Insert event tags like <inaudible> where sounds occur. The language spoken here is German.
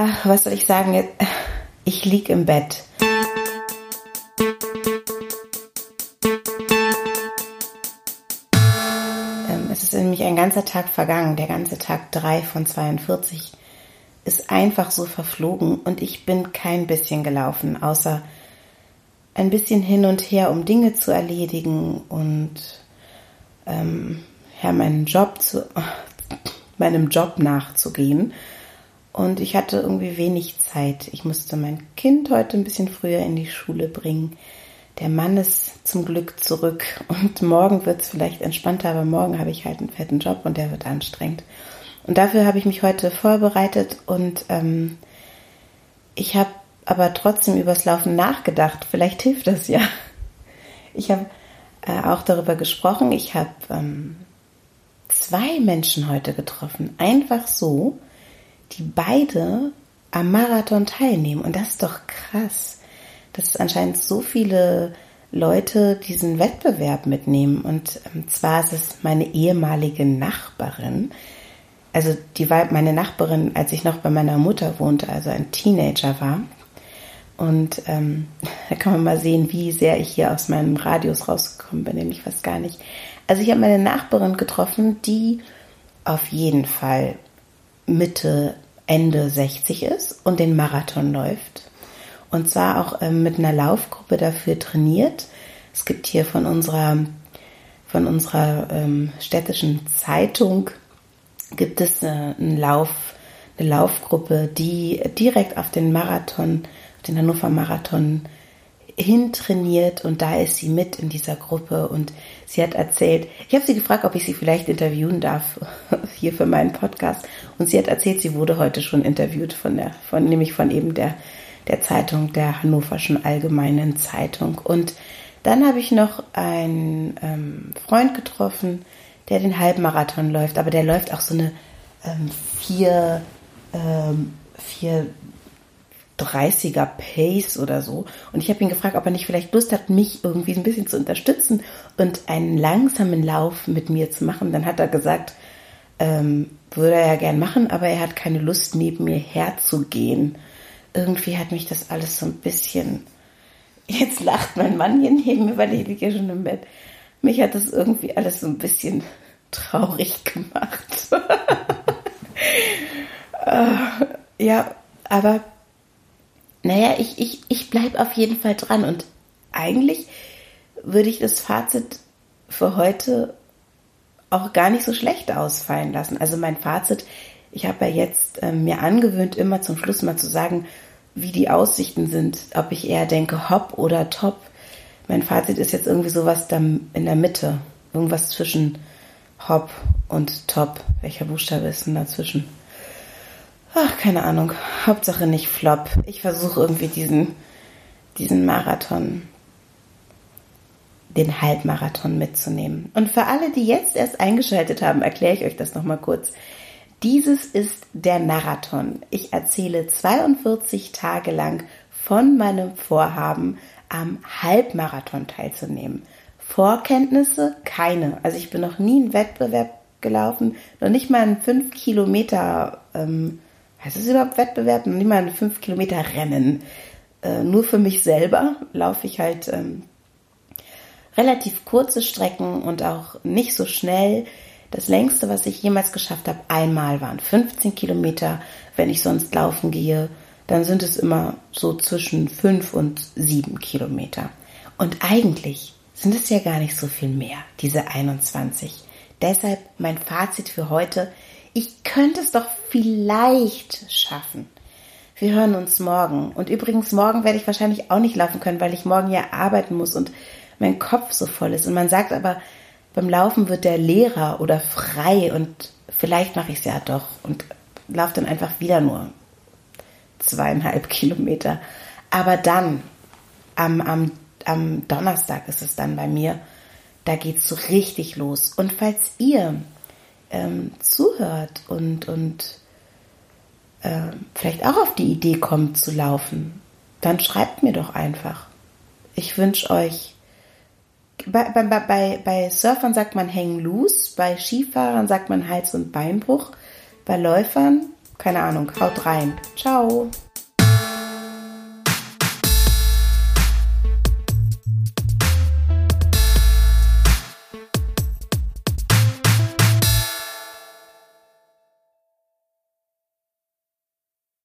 ach, was soll ich sagen? Ich lieg im Bett. Ähm, es ist nämlich ein ganzer Tag vergangen, der ganze Tag 3 von 42 ist einfach so verflogen und ich bin kein bisschen gelaufen, außer ein bisschen hin und her, um Dinge zu erledigen und ähm, ja, meinen Job zu, <laughs> meinem Job nachzugehen. Und ich hatte irgendwie wenig Zeit. Ich musste mein Kind heute ein bisschen früher in die Schule bringen. Der Mann ist zum Glück zurück und morgen wird es vielleicht entspannter, aber morgen habe ich halt einen fetten Job und der wird anstrengend. Und dafür habe ich mich heute vorbereitet und ähm, ich habe aber trotzdem übers Laufen nachgedacht. Vielleicht hilft das ja. Ich habe äh, auch darüber gesprochen. Ich habe ähm, zwei Menschen heute getroffen, einfach so, die beide am Marathon teilnehmen. Und das ist doch krass, dass anscheinend so viele Leute diesen Wettbewerb mitnehmen. Und ähm, zwar ist es meine ehemalige Nachbarin. Also die war meine Nachbarin, als ich noch bei meiner Mutter wohnte, also ein Teenager war. Und ähm, <laughs> da kann man mal sehen, wie sehr ich hier aus meinem Radius rausgekommen bin, nämlich fast gar nicht. Also ich habe meine Nachbarin getroffen, die auf jeden Fall Mitte, Ende 60 ist und den Marathon läuft. Und zwar auch ähm, mit einer Laufgruppe dafür trainiert. Es gibt hier von unserer, von unserer ähm, städtischen Zeitung gibt es äh, einen Lauf, eine Laufgruppe, die direkt auf den Marathon, den Hannover Marathon hintrainiert und da ist sie mit in dieser Gruppe und sie hat erzählt, ich habe sie gefragt, ob ich sie vielleicht interviewen darf <laughs> hier für meinen Podcast und sie hat erzählt, sie wurde heute schon interviewt von der, von nämlich von eben der der Zeitung der Hannoverschen Allgemeinen Zeitung. Und dann habe ich noch einen ähm, Freund getroffen, der den Halbmarathon läuft, aber der läuft auch so eine ähm, vier ähm, vier 30er Pace oder so. Und ich habe ihn gefragt, ob er nicht vielleicht Lust hat, mich irgendwie ein bisschen zu unterstützen und einen langsamen Lauf mit mir zu machen. Dann hat er gesagt, ähm, würde er ja gern machen, aber er hat keine Lust, neben mir herzugehen. Irgendwie hat mich das alles so ein bisschen. Jetzt lacht mein Mann hier neben mir, weil ich liege schon im Bett. Mich hat das irgendwie alles so ein bisschen traurig gemacht. uh, <laughs> ja, aber naja, ich, ich, ich bleibe auf jeden Fall dran und eigentlich würde ich das Fazit für heute auch gar nicht so schlecht ausfallen lassen. Also mein Fazit, ich habe ja jetzt äh, mir angewöhnt, immer zum Schluss mal zu sagen, wie die Aussichten sind, ob ich eher denke hopp oder top. Mein Fazit ist jetzt irgendwie sowas in der Mitte, irgendwas zwischen hopp und top. Welcher Buchstabe ist denn dazwischen? Ach, keine Ahnung. Hauptsache nicht flop. Ich versuche irgendwie diesen, diesen Marathon, den Halbmarathon mitzunehmen. Und für alle, die jetzt erst eingeschaltet haben, erkläre ich euch das nochmal kurz. Dieses ist der Marathon. Ich erzähle 42 Tage lang von meinem Vorhaben, am Halbmarathon teilzunehmen. Vorkenntnisse? Keine. Also ich bin noch nie einen Wettbewerb gelaufen, noch nicht mal einen 5 Kilometer ähm, heißt es überhaupt Wettbewerb? Nicht mal ein 5 Kilometer Rennen. Äh, nur für mich selber laufe ich halt ähm, relativ kurze Strecken und auch nicht so schnell. Das längste, was ich jemals geschafft habe, einmal waren 15 Kilometer. Wenn ich sonst laufen gehe, dann sind es immer so zwischen 5 und 7 Kilometer. Und eigentlich sind es ja gar nicht so viel mehr, diese 21. Deshalb mein Fazit für heute ich könnte es doch vielleicht schaffen. Wir hören uns morgen. Und übrigens, morgen werde ich wahrscheinlich auch nicht laufen können, weil ich morgen ja arbeiten muss und mein Kopf so voll ist. Und man sagt aber, beim Laufen wird der Lehrer oder frei und vielleicht mache ich es ja doch und laufe dann einfach wieder nur zweieinhalb <laughs> Kilometer. Aber dann, am, am, am Donnerstag ist es dann bei mir, da geht es so richtig los. Und falls ihr ähm, zuhört und, und äh, vielleicht auch auf die Idee kommt zu laufen, dann schreibt mir doch einfach. Ich wünsche euch, bei, bei, bei, bei Surfern sagt man hängen loose, bei Skifahrern sagt man Hals- und Beinbruch, bei Läufern keine Ahnung, haut rein. Ciao.